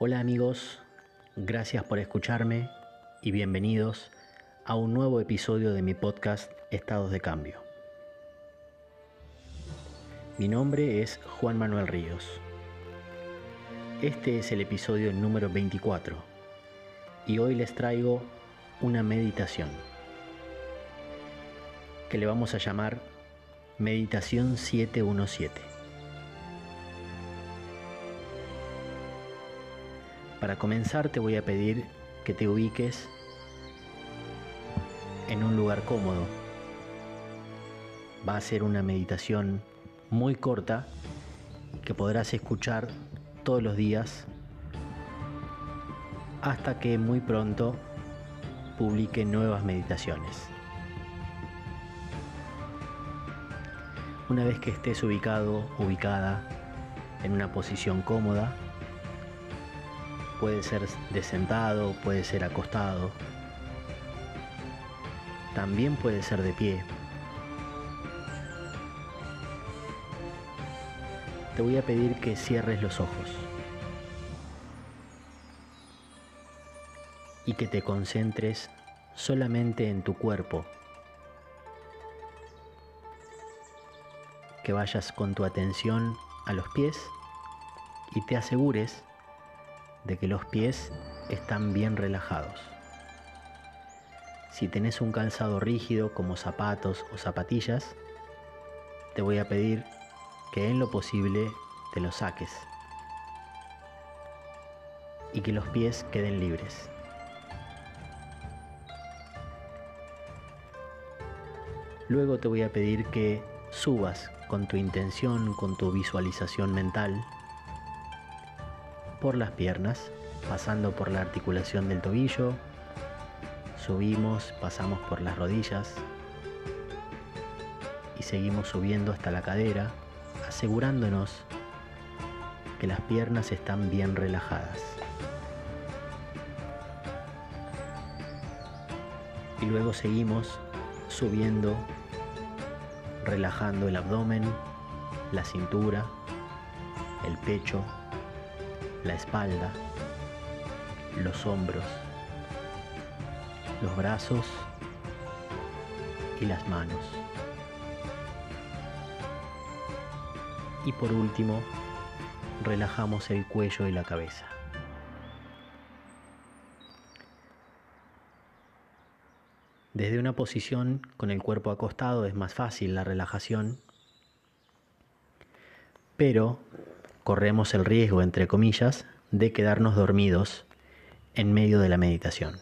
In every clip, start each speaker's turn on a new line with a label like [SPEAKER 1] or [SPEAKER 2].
[SPEAKER 1] Hola amigos, gracias por escucharme y bienvenidos a un nuevo episodio de mi podcast Estados de Cambio. Mi nombre es Juan Manuel Ríos. Este es el episodio número 24 y hoy les traigo una meditación que le vamos a llamar Meditación 717. Para comenzar te voy a pedir que te ubiques en un lugar cómodo. Va a ser una meditación muy corta que podrás escuchar todos los días hasta que muy pronto publique nuevas meditaciones. Una vez que estés ubicado, ubicada en una posición cómoda, puede ser de sentado, puede ser acostado, también puede ser de pie. Te voy a pedir que cierres los ojos y que te concentres solamente en tu cuerpo. Que vayas con tu atención a los pies y te asegures de que los pies están bien relajados. Si tenés un calzado rígido como zapatos o zapatillas, te voy a pedir que en lo posible te lo saques y que los pies queden libres. Luego te voy a pedir que subas con tu intención, con tu visualización mental, por las piernas, pasando por la articulación del tobillo, subimos, pasamos por las rodillas. Y seguimos subiendo hasta la cadera, asegurándonos que las piernas están bien relajadas. Y luego seguimos subiendo, relajando el abdomen, la cintura, el pecho, la espalda, los hombros, los brazos y las manos. Y por último, relajamos el cuello y la cabeza. Desde una posición con el cuerpo acostado es más fácil la relajación, pero corremos el riesgo, entre comillas, de quedarnos dormidos en medio de la meditación,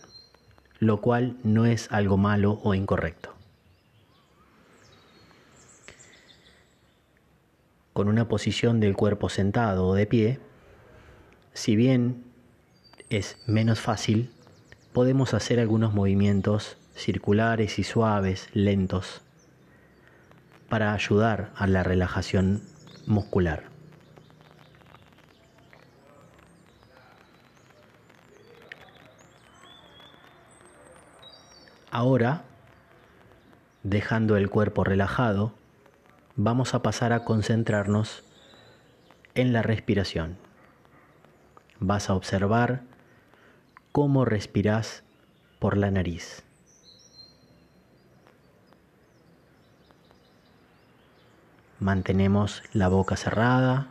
[SPEAKER 1] lo cual no es algo malo o incorrecto. Con una posición del cuerpo sentado o de pie, si bien es menos fácil, podemos hacer algunos movimientos circulares y suaves, lentos, para ayudar a la relajación muscular. Ahora, dejando el cuerpo relajado, vamos a pasar a concentrarnos en la respiración. Vas a observar cómo respiras por la nariz. Mantenemos la boca cerrada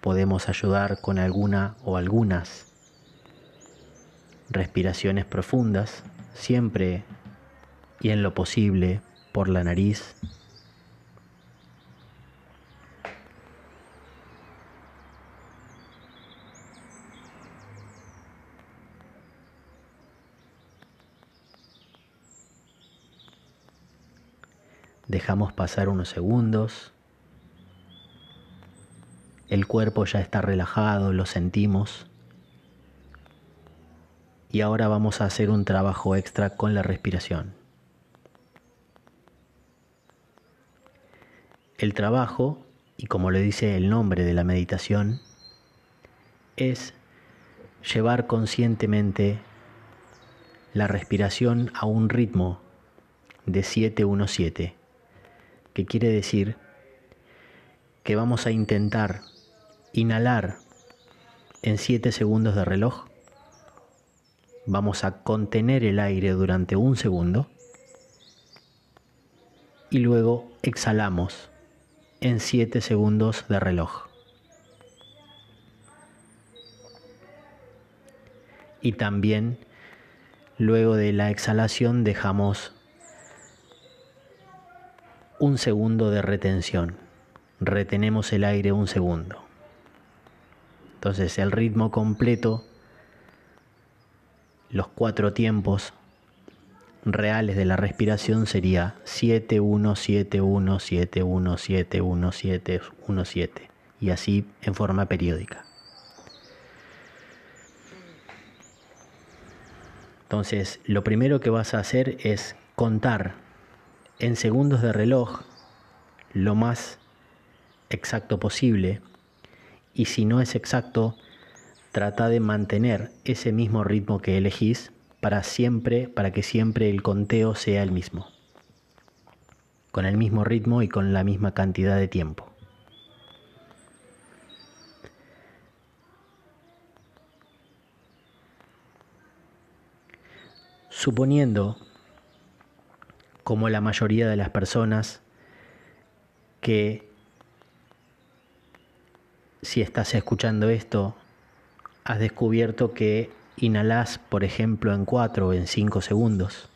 [SPEAKER 1] podemos ayudar con alguna o algunas respiraciones profundas, siempre y en lo posible por la nariz. Dejamos pasar unos segundos el cuerpo ya está relajado, lo sentimos. Y ahora vamos a hacer un trabajo extra con la respiración. El trabajo, y como le dice el nombre de la meditación, es llevar conscientemente la respiración a un ritmo de 717, que quiere decir que vamos a intentar inhalar en 7 segundos de reloj. Vamos a contener el aire durante un segundo y luego exhalamos en 7 segundos de reloj. Y también luego de la exhalación dejamos un segundo de retención. Retenemos el aire un segundo. Entonces el ritmo completo, los cuatro tiempos reales de la respiración sería 7, 1, 7, 1, 7, 1, 7, 1, 7, 1, 7 y así en forma periódica. Entonces, lo primero que vas a hacer es contar en segundos de reloj lo más exacto posible y si no es exacto, trata de mantener ese mismo ritmo que elegís para siempre, para que siempre el conteo sea el mismo, con el mismo ritmo y con la misma cantidad de tiempo. Suponiendo, como la mayoría de las personas, que si estás escuchando esto, has descubierto que inhalás, por ejemplo, en 4 o en 5 segundos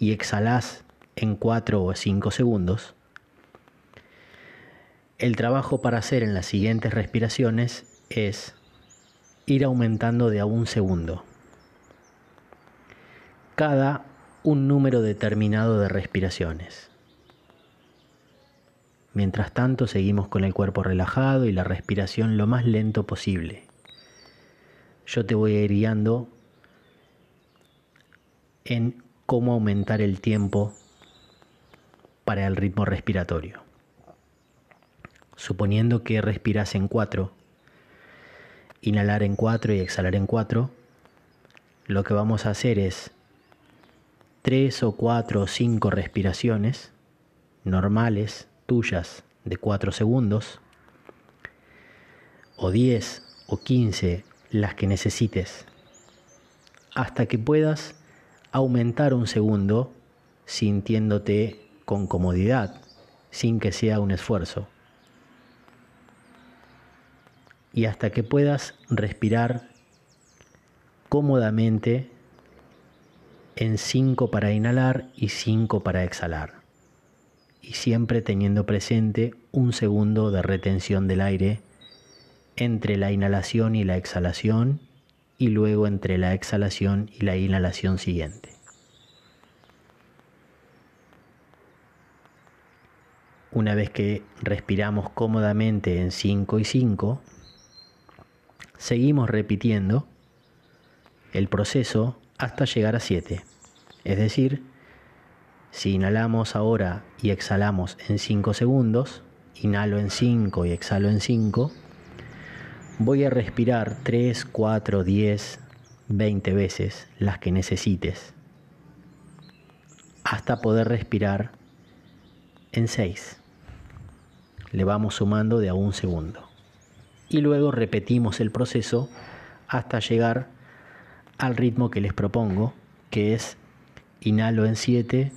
[SPEAKER 1] y exhalás en 4 o 5 segundos, el trabajo para hacer en las siguientes respiraciones es ir aumentando de a un segundo. Cada un número determinado de respiraciones. Mientras tanto seguimos con el cuerpo relajado y la respiración lo más lento posible yo te voy a ir guiando en cómo aumentar el tiempo para el ritmo respiratorio. Suponiendo que respiras en cuatro, inhalar en cuatro y exhalar en cuatro, lo que vamos a hacer es tres o cuatro o cinco respiraciones normales tuyas de cuatro segundos, o diez o quince las que necesites, hasta que puedas aumentar un segundo sintiéndote con comodidad, sin que sea un esfuerzo. Y hasta que puedas respirar cómodamente en 5 para inhalar y 5 para exhalar. Y siempre teniendo presente un segundo de retención del aire entre la inhalación y la exhalación y luego entre la exhalación y la inhalación siguiente. Una vez que respiramos cómodamente en 5 y 5, seguimos repitiendo el proceso hasta llegar a 7. Es decir, si inhalamos ahora y exhalamos en 5 segundos, inhalo en 5 y exhalo en 5, Voy a respirar 3, 4, 10, 20 veces las que necesites hasta poder respirar en 6. Le vamos sumando de a un segundo. Y luego repetimos el proceso hasta llegar al ritmo que les propongo, que es inhalo en 7,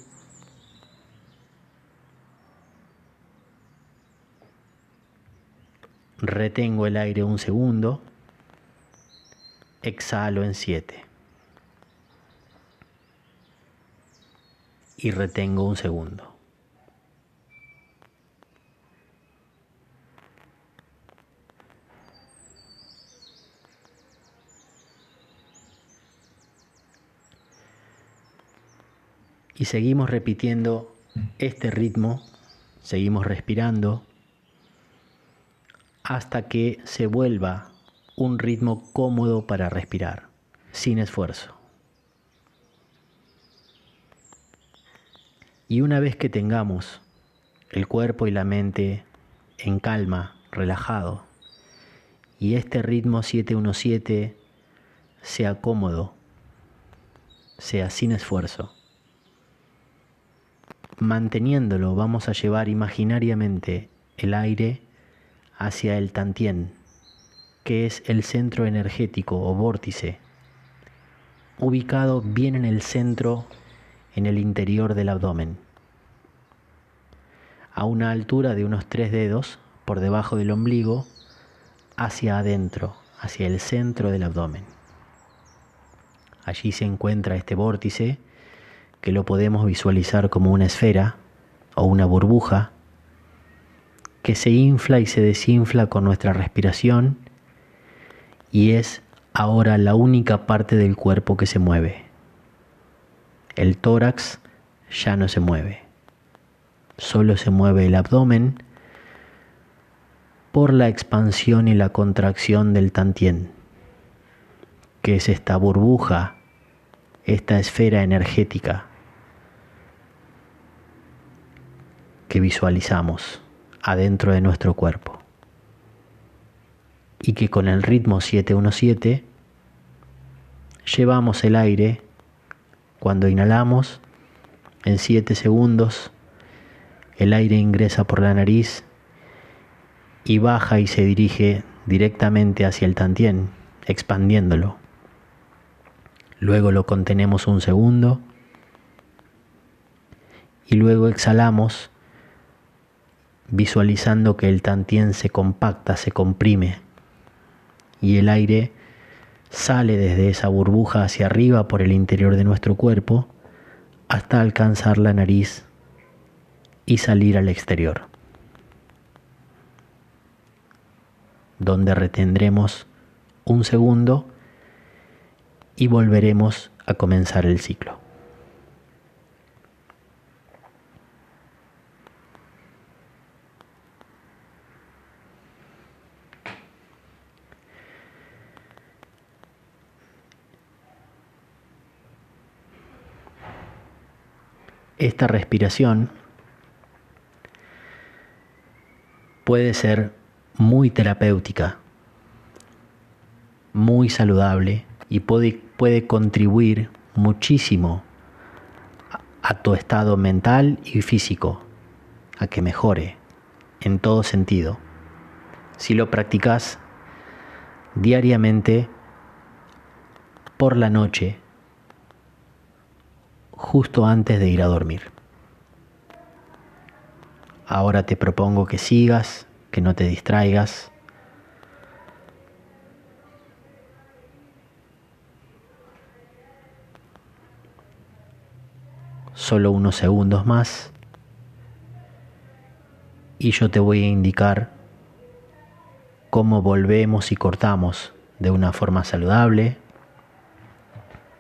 [SPEAKER 1] retengo el aire un segundo, exhalo en 7 y retengo un segundo. Y seguimos repitiendo este ritmo, seguimos respirando hasta que se vuelva un ritmo cómodo para respirar, sin esfuerzo. Y una vez que tengamos el cuerpo y la mente en calma, relajado, y este ritmo 717 sea cómodo, sea sin esfuerzo, manteniéndolo vamos a llevar imaginariamente el aire hacia el tantien, que es el centro energético o vórtice, ubicado bien en el centro, en el interior del abdomen, a una altura de unos tres dedos por debajo del ombligo, hacia adentro, hacia el centro del abdomen. Allí se encuentra este vórtice que lo podemos visualizar como una esfera o una burbuja que se infla y se desinfla con nuestra respiración y es ahora la única parte del cuerpo que se mueve. El tórax ya no se mueve, solo se mueve el abdomen por la expansión y la contracción del tantien, que es esta burbuja, esta esfera energética que visualizamos adentro de nuestro cuerpo y que con el ritmo 717 llevamos el aire cuando inhalamos en 7 segundos el aire ingresa por la nariz y baja y se dirige directamente hacia el tantien, expandiéndolo. Luego lo contenemos un segundo y luego exhalamos visualizando que el tantien se compacta, se comprime y el aire sale desde esa burbuja hacia arriba por el interior de nuestro cuerpo hasta alcanzar la nariz y salir al exterior. donde retendremos un segundo y volveremos a comenzar el ciclo. Esta respiración puede ser muy terapéutica, muy saludable y puede, contribuir muchísimo a tu estado mental y físico, a que mejore en todo sentido. Si lo practicas diariamente por la noche, justo antes de ir a dormir. Ahora te propongo que sigas que no te distraigas. Solo unos segundos más y yo te voy a indicar cómo volvemos y cortamos de una forma saludable.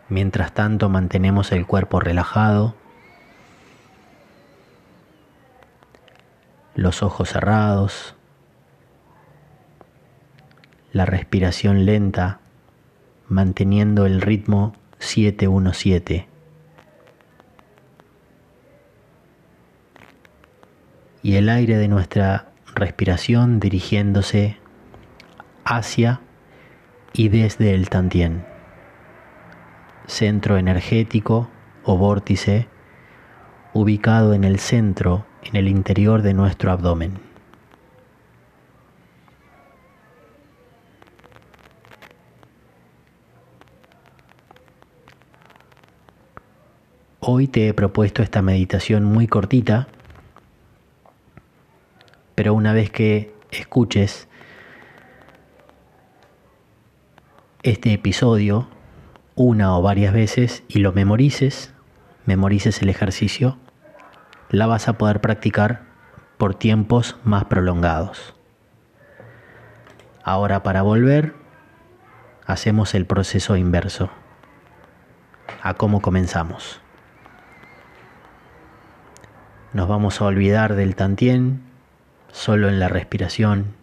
[SPEAKER 1] Mientras tanto mantenemos el cuerpo relajado, los ojos cerrados, la respiración lenta, manteniendo el ritmo 717. Y el aire de nuestra respiración dirigiéndose hacia y desde el tantien, centro energético o vórtice ubicado en el centro, en el interior de nuestro abdomen. Hoy te he propuesto esta meditación muy cortita, pero una vez que escuches este episodio una o varias veces y lo memorices, memorices el ejercicio, la vas a poder practicar por tiempos más prolongados. Ahora para volver, hacemos el proceso inverso a cómo comenzamos. Nos vamos a olvidar del tantien solo en la respiración.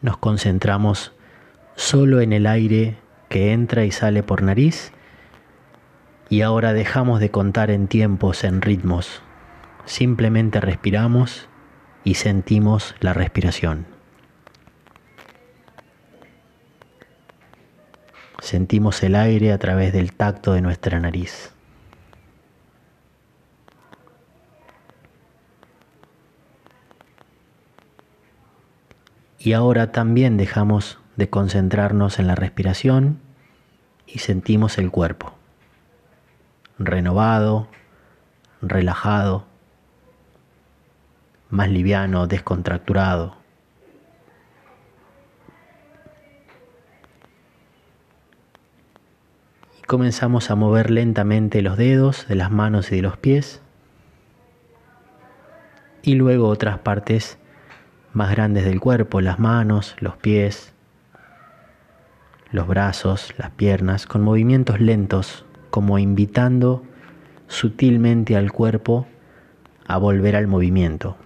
[SPEAKER 1] Nos concentramos solo en el aire que entra y sale por nariz y ahora dejamos de contar en tiempos, en ritmos. Simplemente respiramos y sentimos la respiración. Sentimos el aire a través del tacto de nuestra nariz. Y ahora también dejamos de concentrarnos en la respiración y sentimos el cuerpo renovado, relajado, más liviano, descontracturado. Y comenzamos a mover lentamente los dedos de las manos y de los pies y luego otras partes más grandes del cuerpo, las manos, los pies, los brazos, las piernas, con movimientos lentos, como invitando sutilmente al cuerpo a volver al movimiento.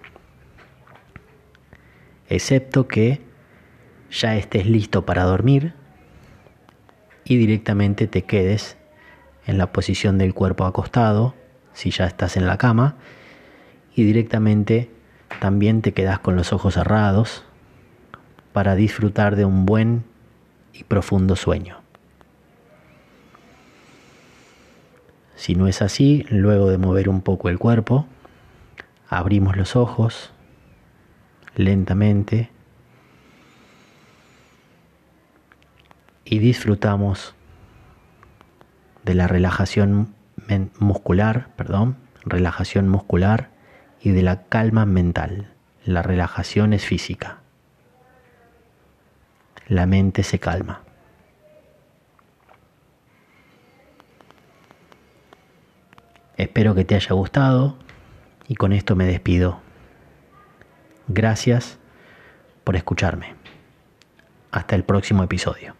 [SPEAKER 1] Excepto que ya estés listo para dormir y directamente te quedes en la posición del cuerpo acostado, si ya estás en la cama, y directamente también te quedas con los ojos cerrados para disfrutar de un buen y profundo sueño. Si no es así, luego de mover un poco el cuerpo, abrimos los ojos lentamente y disfrutamos de la relajación muscular, perdón, relajación muscular y de la calma mental. La relajación es física. La mente se calma. Espero que te haya gustado y con esto me despido. Gracias por escucharme. Hasta el próximo episodio.